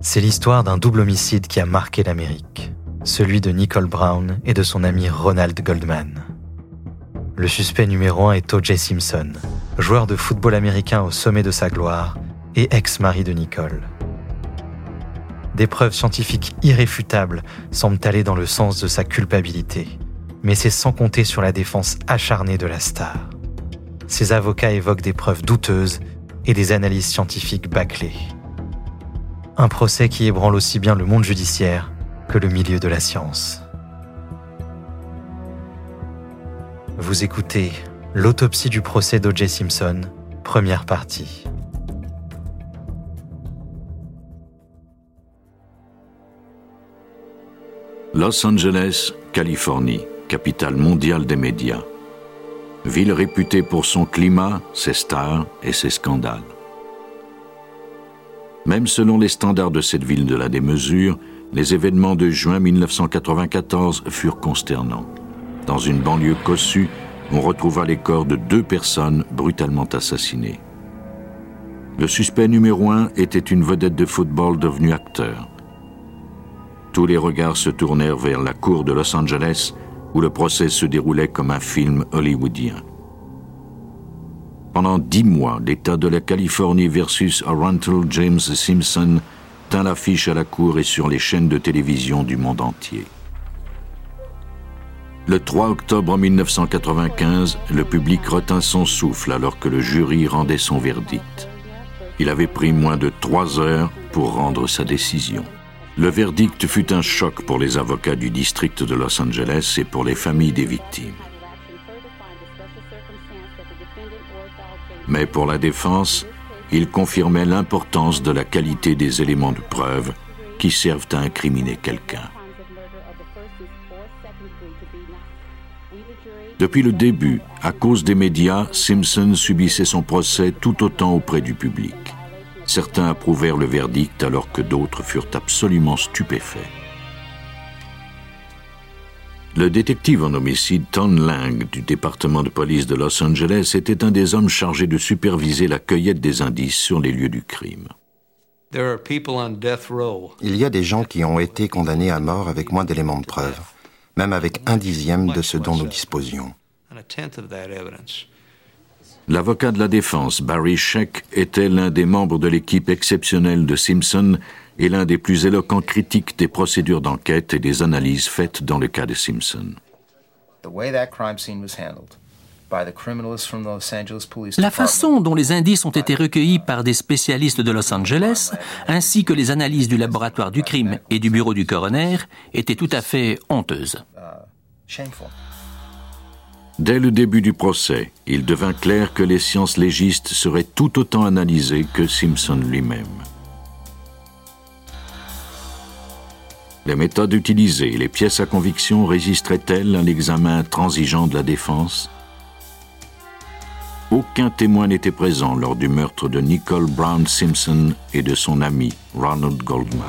C'est l'histoire d'un double homicide qui a marqué l'Amérique, celui de Nicole Brown et de son ami Ronald Goldman. Le suspect numéro un est O.J. Simpson, joueur de football américain au sommet de sa gloire et ex-mari de Nicole. Des preuves scientifiques irréfutables semblent aller dans le sens de sa culpabilité, mais c'est sans compter sur la défense acharnée de la star. Ses avocats évoquent des preuves douteuses et des analyses scientifiques bâclées. Un procès qui ébranle aussi bien le monde judiciaire que le milieu de la science. Vous écoutez L'autopsie du procès d'O.J. Simpson, première partie. Los Angeles, Californie, capitale mondiale des médias. Ville réputée pour son climat, ses stars et ses scandales. Même selon les standards de cette ville de la démesure, les événements de juin 1994 furent consternants. Dans une banlieue cossue, on retrouva les corps de deux personnes brutalement assassinées. Le suspect numéro un était une vedette de football devenue acteur. Tous les regards se tournèrent vers la cour de Los Angeles, où le procès se déroulait comme un film hollywoodien. Pendant dix mois, l'État de la Californie versus Orantel James Simpson tint l'affiche à la cour et sur les chaînes de télévision du monde entier. Le 3 octobre 1995, le public retint son souffle alors que le jury rendait son verdict. Il avait pris moins de trois heures pour rendre sa décision. Le verdict fut un choc pour les avocats du district de Los Angeles et pour les familles des victimes. Mais pour la défense, il confirmait l'importance de la qualité des éléments de preuve qui servent à incriminer quelqu'un. Depuis le début, à cause des médias, Simpson subissait son procès tout autant auprès du public. Certains approuvèrent le verdict alors que d'autres furent absolument stupéfaits. Le détective en homicide Ton Lang du département de police de Los Angeles était un des hommes chargés de superviser la cueillette des indices sur les lieux du crime. Il y a des gens qui ont été condamnés à mort avec moins d'éléments de preuve même avec un dixième de ce dont nous disposions. L'avocat de la défense, Barry Sheck, était l'un des membres de l'équipe exceptionnelle de Simpson et l'un des plus éloquents critiques des procédures d'enquête et des analyses faites dans le cas de Simpson. La façon dont les indices ont été recueillis par des spécialistes de Los Angeles, ainsi que les analyses du laboratoire du crime et du bureau du coroner, étaient tout à fait honteuses. Dès le début du procès, il devint clair que les sciences légistes seraient tout autant analysées que Simpson lui-même. Les méthodes utilisées et les pièces à conviction résisteraient-elles à l'examen transigeant de la défense? Aucun témoin n'était présent lors du meurtre de Nicole Brown Simpson et de son ami Ronald Goldman.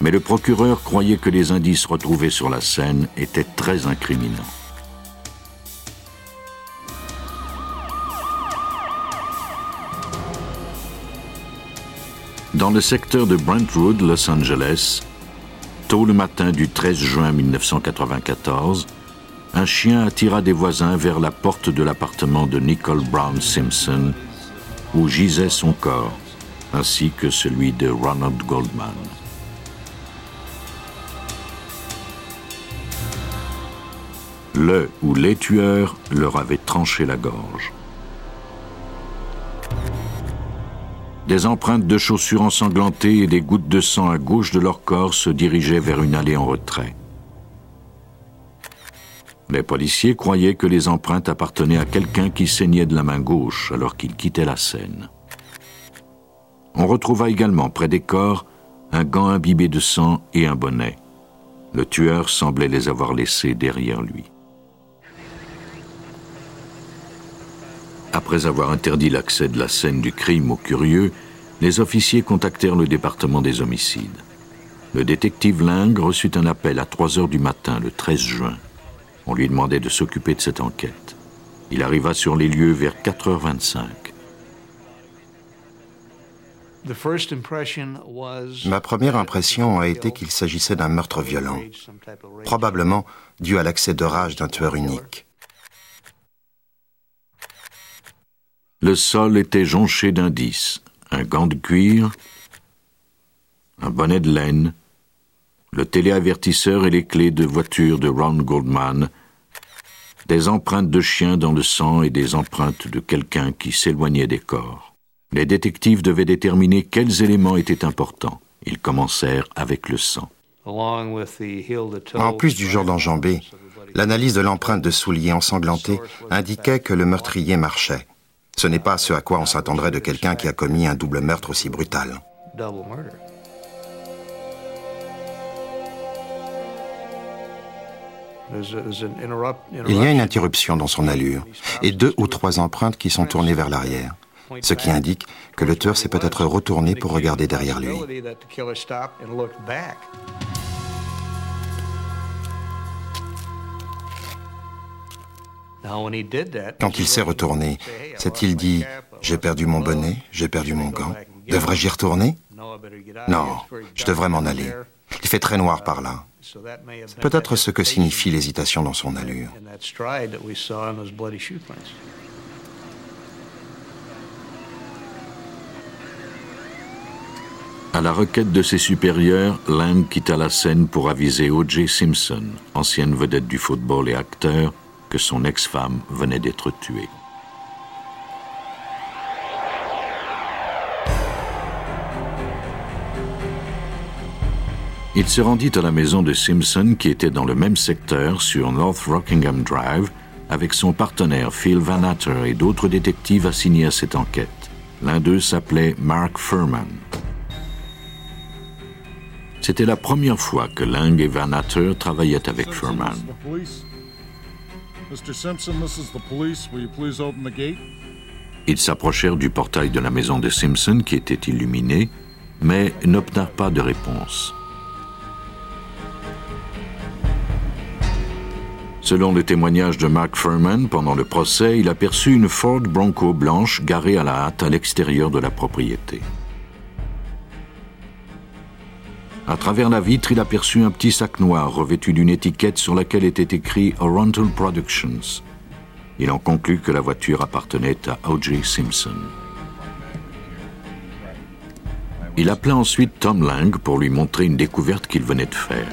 Mais le procureur croyait que les indices retrouvés sur la scène étaient très incriminants. Dans le secteur de Brentwood, Los Angeles, tôt le matin du 13 juin 1994, un chien attira des voisins vers la porte de l'appartement de Nicole Brown Simpson, où gisait son corps, ainsi que celui de Ronald Goldman. Le ou les tueurs leur avaient tranché la gorge. Des empreintes de chaussures ensanglantées et des gouttes de sang à gauche de leur corps se dirigeaient vers une allée en retrait. Les policiers croyaient que les empreintes appartenaient à quelqu'un qui saignait de la main gauche alors qu'il quittait la scène. On retrouva également près des corps un gant imbibé de sang et un bonnet. Le tueur semblait les avoir laissés derrière lui. Après avoir interdit l'accès de la scène du crime aux curieux, les officiers contactèrent le département des homicides. Le détective Ling reçut un appel à 3 heures du matin le 13 juin. On lui demandait de s'occuper de cette enquête. Il arriva sur les lieux vers 4h25. Ma première impression a été qu'il s'agissait d'un meurtre violent, probablement dû à l'accès de rage d'un tueur unique. Le sol était jonché d'indices, un gant de cuir, un bonnet de laine, le téléavertisseur et les clés de voiture de Ron Goldman, des empreintes de chiens dans le sang et des empreintes de quelqu'un qui s'éloignait des corps. Les détectives devaient déterminer quels éléments étaient importants. Ils commencèrent avec le sang. En plus du genre d'enjambé, l'analyse de l'empreinte de souliers ensanglantés indiquait que le meurtrier marchait. Ce n'est pas ce à quoi on s'attendrait de quelqu'un qui a commis un double meurtre aussi brutal. Il y a une interruption dans son allure et deux ou trois empreintes qui sont tournées vers l'arrière, ce qui indique que le tueur s'est peut-être retourné pour regarder derrière lui. Quand il s'est retourné, s'est-il dit ⁇ J'ai perdu mon bonnet, j'ai perdu mon gant, devrais-je y retourner ?⁇ Non, je devrais m'en aller. Il fait très noir par là. Peut-être ce que signifie l'hésitation dans son allure. À la requête de ses supérieurs, Lang quitta la scène pour aviser O.J. Simpson, ancienne vedette du football et acteur, que son ex-femme venait d'être tuée. Il se rendit à la maison de Simpson qui était dans le même secteur sur North Rockingham Drive avec son partenaire Phil Van Hatter et d'autres détectives assignés à cette enquête. L'un d'eux s'appelait Mark Furman. C'était la première fois que Lang et Van Hatter travaillaient avec Furman. Ils s'approchèrent du portail de la maison de Simpson qui était illuminé, mais n'obtinrent pas de réponse. Selon le témoignage de Mark Furman pendant le procès, il aperçut une Ford Bronco blanche garée à la hâte à l'extérieur de la propriété. À travers la vitre, il aperçut un petit sac noir revêtu d'une étiquette sur laquelle était écrit Oriental Productions. Il en conclut que la voiture appartenait à O.J. Simpson. Il appela ensuite Tom Lang pour lui montrer une découverte qu'il venait de faire.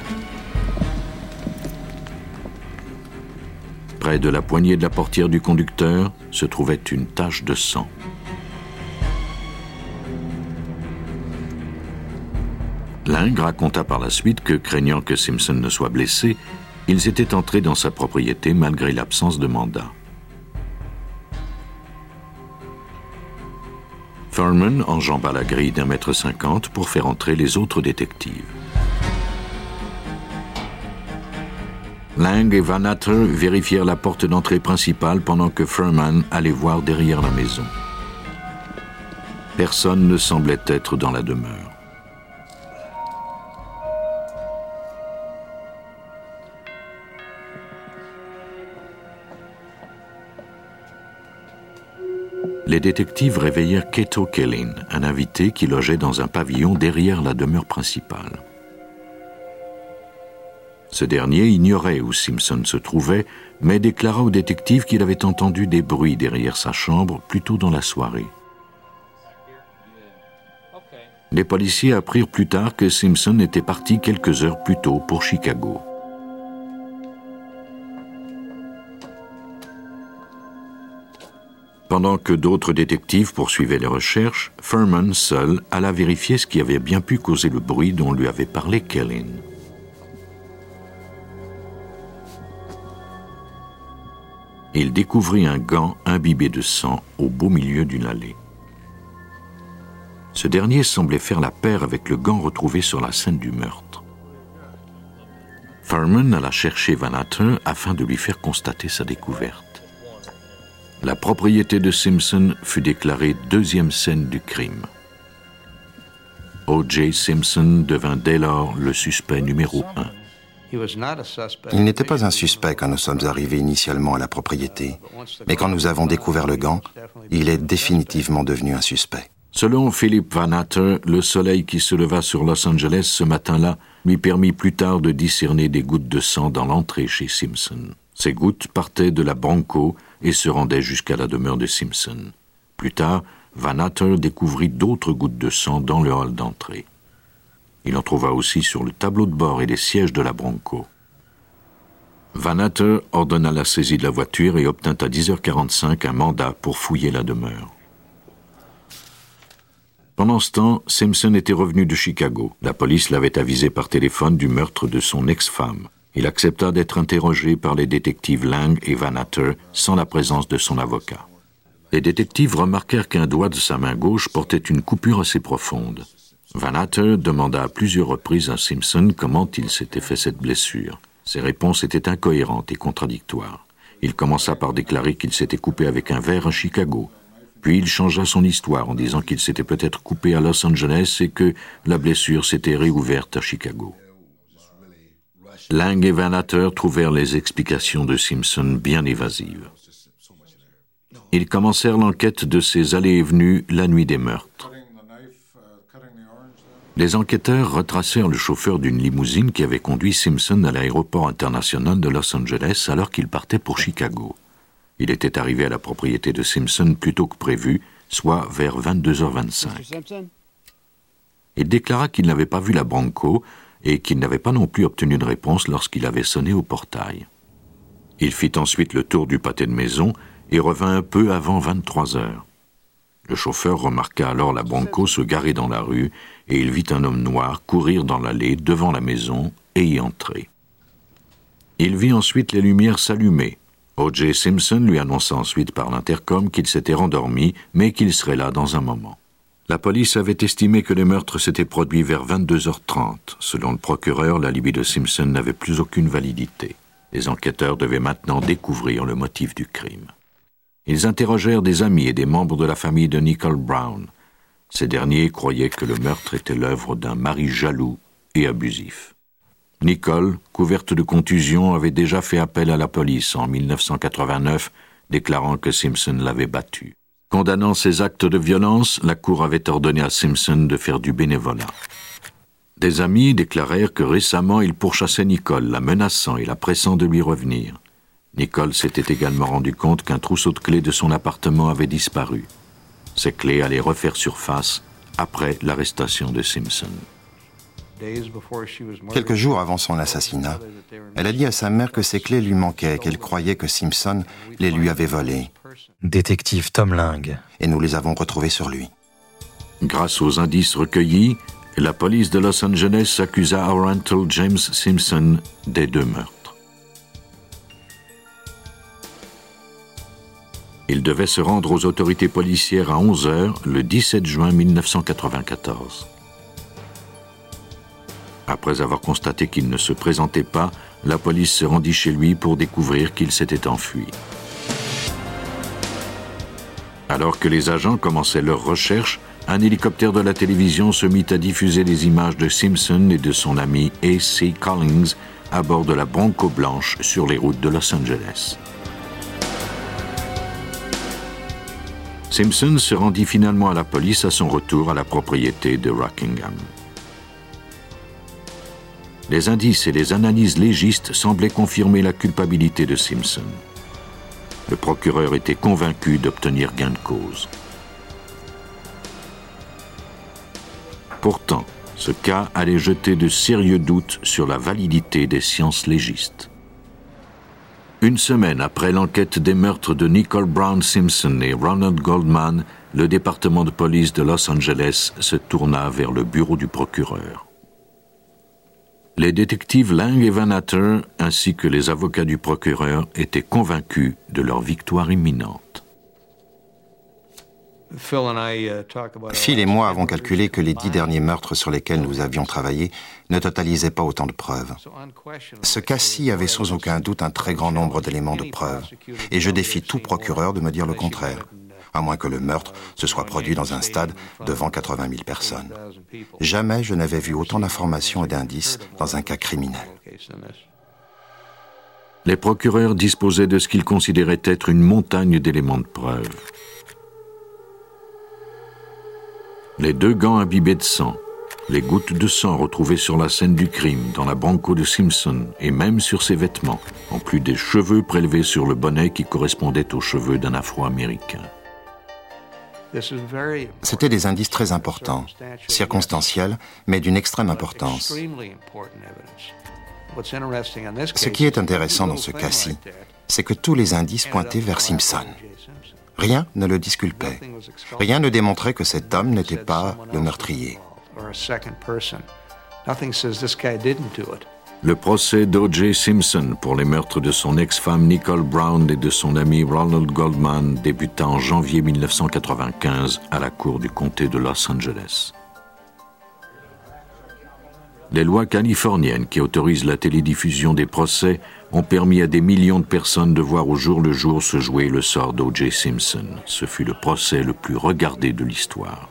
Près de la poignée de la portière du conducteur se trouvait une tache de sang. Ling raconta par la suite que, craignant que Simpson ne soit blessé, ils étaient entrés dans sa propriété malgré l'absence de mandat. Thurman enjamba la grille d'un mètre cinquante pour faire entrer les autres détectives. Lang et Van Hatter vérifièrent la porte d'entrée principale pendant que Furman allait voir derrière la maison. Personne ne semblait être dans la demeure. Les détectives réveillèrent Keto Kellin, un invité qui logeait dans un pavillon derrière la demeure principale. Ce dernier ignorait où Simpson se trouvait, mais déclara au détective qu'il avait entendu des bruits derrière sa chambre plus tôt dans la soirée. Les policiers apprirent plus tard que Simpson était parti quelques heures plus tôt pour Chicago. Pendant que d'autres détectives poursuivaient les recherches, Furman seul alla vérifier ce qui avait bien pu causer le bruit dont lui avait parlé Kellin. il découvrit un gant imbibé de sang au beau milieu d'une allée. Ce dernier semblait faire la paire avec le gant retrouvé sur la scène du meurtre. Furman alla chercher Van Hatten afin de lui faire constater sa découverte. La propriété de Simpson fut déclarée deuxième scène du crime. O.J. Simpson devint dès lors le suspect numéro un. Il n'était pas un suspect quand nous sommes arrivés initialement à la propriété, mais quand nous avons découvert le gant, il est définitivement devenu un suspect. Selon Philip Van Hatter, le soleil qui se leva sur Los Angeles ce matin-là lui permit plus tard de discerner des gouttes de sang dans l'entrée chez Simpson. Ces gouttes partaient de la Bronco et se rendaient jusqu'à la demeure de Simpson. Plus tard, Van Hatter découvrit d'autres gouttes de sang dans le hall d'entrée. Il en trouva aussi sur le tableau de bord et les sièges de la Bronco. Van Hatter ordonna la saisie de la voiture et obtint à 10h45 un mandat pour fouiller la demeure. Pendant ce temps, Simpson était revenu de Chicago. La police l'avait avisé par téléphone du meurtre de son ex-femme. Il accepta d'être interrogé par les détectives Lang et Van Hatter sans la présence de son avocat. Les détectives remarquèrent qu'un doigt de sa main gauche portait une coupure assez profonde. Van Hatter demanda à plusieurs reprises à Simpson comment il s'était fait cette blessure. Ses réponses étaient incohérentes et contradictoires. Il commença par déclarer qu'il s'était coupé avec un verre à Chicago. Puis il changea son histoire en disant qu'il s'était peut-être coupé à Los Angeles et que la blessure s'était réouverte à Chicago. Lang et Van Hatter trouvèrent les explications de Simpson bien évasives. Ils commencèrent l'enquête de ces allées et venues la nuit des meurtres. Les enquêteurs retracèrent le chauffeur d'une limousine qui avait conduit Simpson à l'aéroport international de Los Angeles alors qu'il partait pour Chicago. Il était arrivé à la propriété de Simpson plus tôt que prévu, soit vers 22h25. Il déclara qu'il n'avait pas vu la Bronco et qu'il n'avait pas non plus obtenu de réponse lorsqu'il avait sonné au portail. Il fit ensuite le tour du pâté de maison et revint un peu avant 23 heures. Le chauffeur remarqua alors la Bronco se garer dans la rue et il vit un homme noir courir dans l'allée devant la maison et y entrer. Il vit ensuite les lumières s'allumer. O.J. Simpson lui annonça ensuite par l'intercom qu'il s'était rendormi, mais qu'il serait là dans un moment. La police avait estimé que les meurtres s'étaient produits vers 22h30. Selon le procureur, l'alibi de Simpson n'avait plus aucune validité. Les enquêteurs devaient maintenant découvrir le motif du crime. Ils interrogèrent des amis et des membres de la famille de Nicole Brown. Ces derniers croyaient que le meurtre était l'œuvre d'un mari jaloux et abusif. Nicole, couverte de contusions, avait déjà fait appel à la police en 1989, déclarant que Simpson l'avait battue. Condamnant ces actes de violence, la Cour avait ordonné à Simpson de faire du bénévolat. Des amis déclarèrent que récemment il pourchassait Nicole, la menaçant et la pressant de lui revenir. Nicole s'était également rendu compte qu'un trousseau de clés de son appartement avait disparu. Ces clés allaient refaire surface après l'arrestation de Simpson. Quelques jours avant son assassinat, elle a dit à sa mère que ses clés lui manquaient, qu'elle croyait que Simpson les lui avait volées. Détective Tom Ling. Et nous les avons retrouvées sur lui. Grâce aux indices recueillis, la police de Los Angeles accusa Oriental James Simpson des deux meurtres. Il devait se rendre aux autorités policières à 11 heures le 17 juin 1994. Après avoir constaté qu'il ne se présentait pas, la police se rendit chez lui pour découvrir qu'il s'était enfui. Alors que les agents commençaient leur recherche, un hélicoptère de la télévision se mit à diffuser des images de Simpson et de son ami A.C. Collins à bord de la Bronco Blanche sur les routes de Los Angeles. Simpson se rendit finalement à la police à son retour à la propriété de Rockingham. Les indices et les analyses légistes semblaient confirmer la culpabilité de Simpson. Le procureur était convaincu d'obtenir gain de cause. Pourtant, ce cas allait jeter de sérieux doutes sur la validité des sciences légistes. Une semaine après l'enquête des meurtres de Nicole Brown Simpson et Ronald Goldman, le département de police de Los Angeles se tourna vers le bureau du procureur. Les détectives Lang et Van Hatter, ainsi que les avocats du procureur, étaient convaincus de leur victoire imminente. Phil et moi avons calculé que les dix derniers meurtres sur lesquels nous avions travaillé ne totalisaient pas autant de preuves. Ce cas-ci avait sans aucun doute un très grand nombre d'éléments de preuves, et je défie tout procureur de me dire le contraire, à moins que le meurtre se soit produit dans un stade devant 80 000 personnes. Jamais je n'avais vu autant d'informations et d'indices dans un cas criminel. Les procureurs disposaient de ce qu'ils considéraient être une montagne d'éléments de preuves. Les deux gants imbibés de sang, les gouttes de sang retrouvées sur la scène du crime, dans la bronco de Simpson et même sur ses vêtements, en plus des cheveux prélevés sur le bonnet qui correspondaient aux cheveux d'un Afro-Américain. C'était des indices très importants, circonstanciels, mais d'une extrême importance. Ce qui est intéressant dans ce cas-ci, c'est que tous les indices pointaient vers Simpson. Rien ne le disculpait. Rien ne démontrait que cet homme n'était pas le meurtrier. Le procès d'O.J. Simpson pour les meurtres de son ex-femme Nicole Brown et de son ami Ronald Goldman débuta en janvier 1995 à la cour du comté de Los Angeles. Les lois californiennes qui autorisent la télédiffusion des procès ont permis à des millions de personnes de voir au jour le jour se jouer le sort d'O.J. Simpson. Ce fut le procès le plus regardé de l'histoire.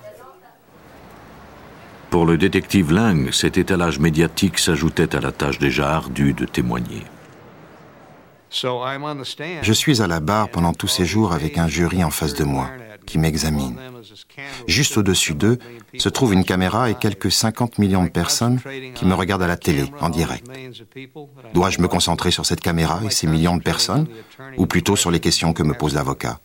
Pour le détective Lang, cet étalage médiatique s'ajoutait à la tâche déjà ardue de témoigner. Je suis à la barre pendant tous ces jours avec un jury en face de moi qui m'examine. Juste au-dessus d'eux se trouve une caméra et quelques 50 millions de personnes qui me regardent à la télé, en direct. Dois-je me concentrer sur cette caméra et ces millions de personnes, ou plutôt sur les questions que me pose l'avocat?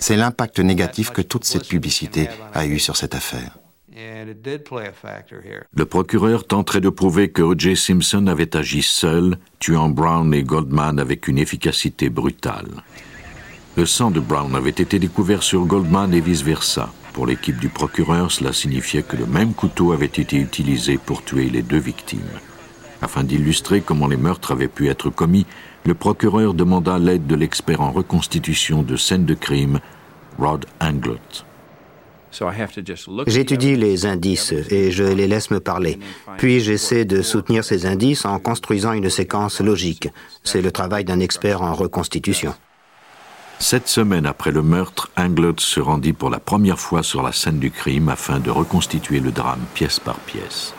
C'est l'impact négatif que toute cette publicité a eu sur cette affaire. Le procureur tenterait de prouver que O.J. Simpson avait agi seul, tuant Brown et Goldman avec une efficacité brutale. Le sang de Brown avait été découvert sur Goldman et vice-versa. Pour l'équipe du procureur, cela signifiait que le même couteau avait été utilisé pour tuer les deux victimes. Afin d'illustrer comment les meurtres avaient pu être commis, le procureur demanda l'aide de l'expert en reconstitution de scènes de crime, Rod Anglott. J'étudie les indices et je les laisse me parler. Puis j'essaie de soutenir ces indices en construisant une séquence logique. C'est le travail d'un expert en reconstitution. Sept semaines après le meurtre, Anglot se rendit pour la première fois sur la scène du crime afin de reconstituer le drame pièce par pièce.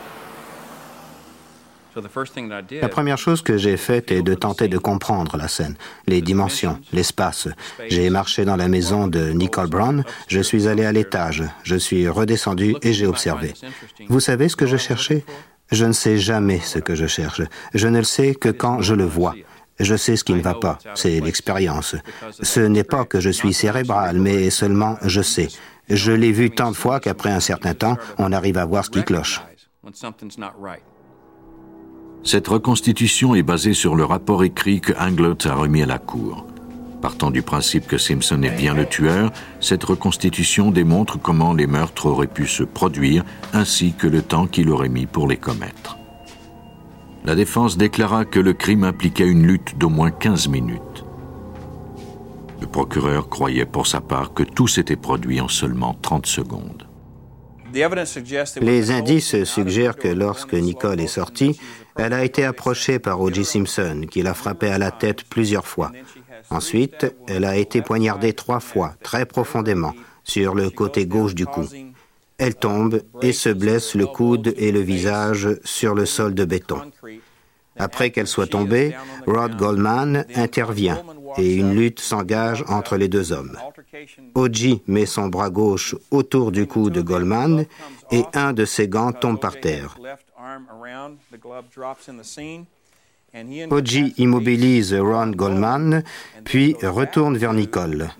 La première chose que j'ai faite est de tenter de comprendre la scène, les dimensions, l'espace. J'ai marché dans la maison de Nicole Brown, je suis allé à l'étage, je suis redescendu et j'ai observé. Vous savez ce que je cherchais? Je ne sais jamais ce que je cherche. Je ne le sais que quand je le vois. Je sais ce qui ne va pas, c'est l'expérience. Ce n'est pas que je suis cérébral, mais seulement je sais. Je l'ai vu tant de fois qu'après un certain temps, on arrive à voir ce qui cloche. Cette reconstitution est basée sur le rapport écrit que Anglot a remis à la Cour. Partant du principe que Simpson est bien le tueur, cette reconstitution démontre comment les meurtres auraient pu se produire ainsi que le temps qu'il aurait mis pour les commettre. La défense déclara que le crime impliquait une lutte d'au moins 15 minutes. Le procureur croyait pour sa part que tout s'était produit en seulement 30 secondes. Les indices suggèrent que lorsque Nicole est sortie, elle a été approchée par O.J. Simpson, qui l'a frappée à la tête plusieurs fois. Ensuite, elle a été poignardée trois fois, très profondément, sur le côté gauche du cou. Elle tombe et se blesse le coude et le visage sur le sol de béton. Après qu'elle soit tombée, Rod Goldman intervient et une lutte s'engage entre les deux hommes. Oji met son bras gauche autour du cou de Goldman et un de ses gants tombe par terre. Oji immobilise Ron Goldman, puis retourne vers Nicole.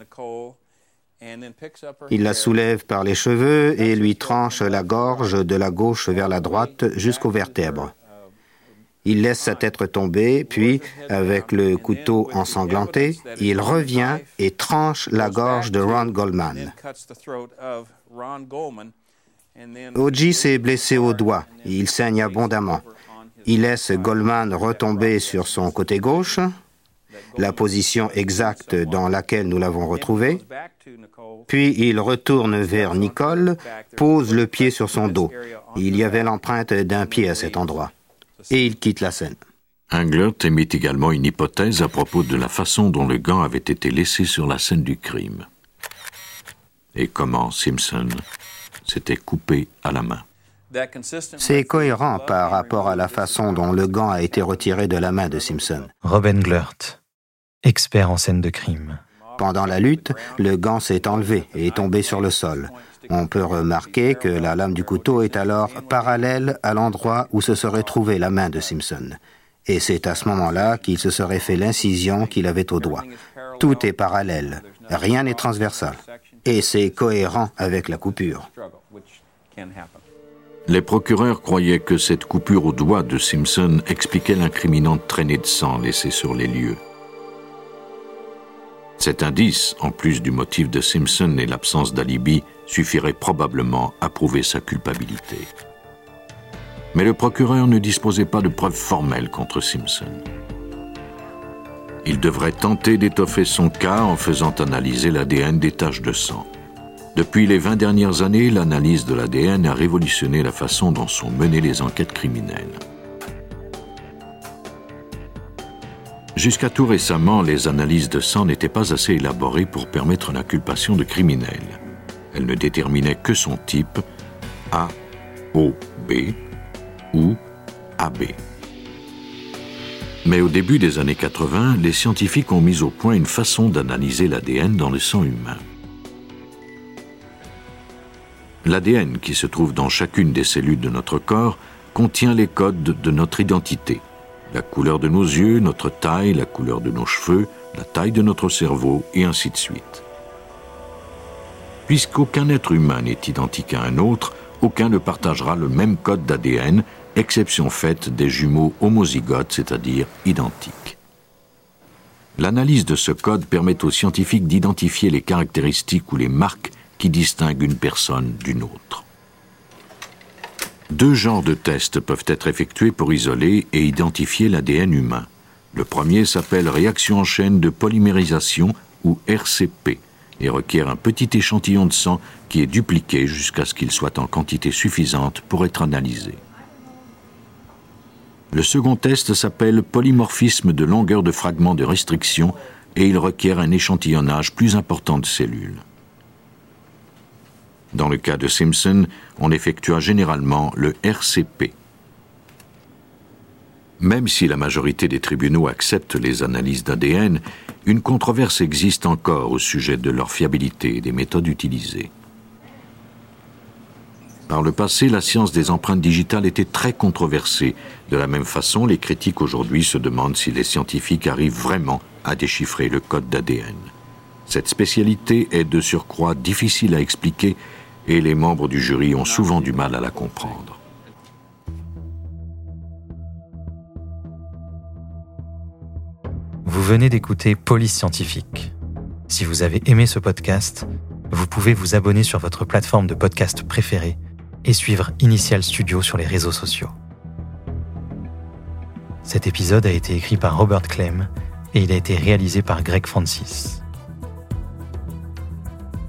Il la soulève par les cheveux et lui tranche la gorge de la gauche vers la droite jusqu'aux vertèbres. Il laisse sa tête tomber, puis, avec le couteau ensanglanté, il revient et tranche la gorge de Ron Goldman. Oji s'est blessé au doigt. Il saigne abondamment. Il laisse Goldman retomber sur son côté gauche, la position exacte dans laquelle nous l'avons retrouvé. Puis il retourne vers Nicole, pose le pied sur son dos. Il y avait l'empreinte d'un pied à cet endroit et il quitte la scène. Englert émit également une hypothèse à propos de la façon dont le gant avait été laissé sur la scène du crime et comment Simpson s'était coupé à la main? C'est cohérent par rapport à la façon dont le gant a été retiré de la main de Simpson. Rob Englert, expert en scène de crime. Pendant la lutte, le gant s'est enlevé et est tombé sur le sol. On peut remarquer que la lame du couteau est alors parallèle à l'endroit où se serait trouvée la main de Simpson. Et c'est à ce moment-là qu'il se serait fait l'incision qu'il avait au doigt. Tout est parallèle, rien n'est transversal. Et c'est cohérent avec la coupure. Les procureurs croyaient que cette coupure au doigt de Simpson expliquait l'incriminante traînée de sang laissée sur les lieux. Cet indice, en plus du motif de Simpson et l'absence d'alibi, suffirait probablement à prouver sa culpabilité. Mais le procureur ne disposait pas de preuves formelles contre Simpson. Il devrait tenter d'étoffer son cas en faisant analyser l'ADN des taches de sang. Depuis les 20 dernières années, l'analyse de l'ADN a révolutionné la façon dont sont menées les enquêtes criminelles. Jusqu'à tout récemment, les analyses de sang n'étaient pas assez élaborées pour permettre l'inculpation de criminels. Elles ne déterminaient que son type A, O, B ou AB. Mais au début des années 80, les scientifiques ont mis au point une façon d'analyser l'ADN dans le sang humain. L'ADN qui se trouve dans chacune des cellules de notre corps contient les codes de notre identité. La couleur de nos yeux, notre taille, la couleur de nos cheveux, la taille de notre cerveau, et ainsi de suite. Puisqu'aucun être humain n'est identique à un autre, aucun ne partagera le même code d'ADN, exception faite des jumeaux homozygotes, c'est-à-dire identiques. L'analyse de ce code permet aux scientifiques d'identifier les caractéristiques ou les marques qui distinguent une personne d'une autre. Deux genres de tests peuvent être effectués pour isoler et identifier l'ADN humain. Le premier s'appelle réaction en chaîne de polymérisation ou RCP et requiert un petit échantillon de sang qui est dupliqué jusqu'à ce qu'il soit en quantité suffisante pour être analysé. Le second test s'appelle polymorphisme de longueur de fragments de restriction et il requiert un échantillonnage plus important de cellules. Dans le cas de Simpson, on effectua généralement le RCP. Même si la majorité des tribunaux acceptent les analyses d'ADN, une controverse existe encore au sujet de leur fiabilité et des méthodes utilisées. Par le passé, la science des empreintes digitales était très controversée. De la même façon, les critiques aujourd'hui se demandent si les scientifiques arrivent vraiment à déchiffrer le code d'ADN. Cette spécialité est de surcroît difficile à expliquer et les membres du jury ont souvent du mal à la comprendre. Vous venez d'écouter Police Scientifique. Si vous avez aimé ce podcast, vous pouvez vous abonner sur votre plateforme de podcast préférée et suivre Initial Studio sur les réseaux sociaux. Cet épisode a été écrit par Robert Clem et il a été réalisé par Greg Francis.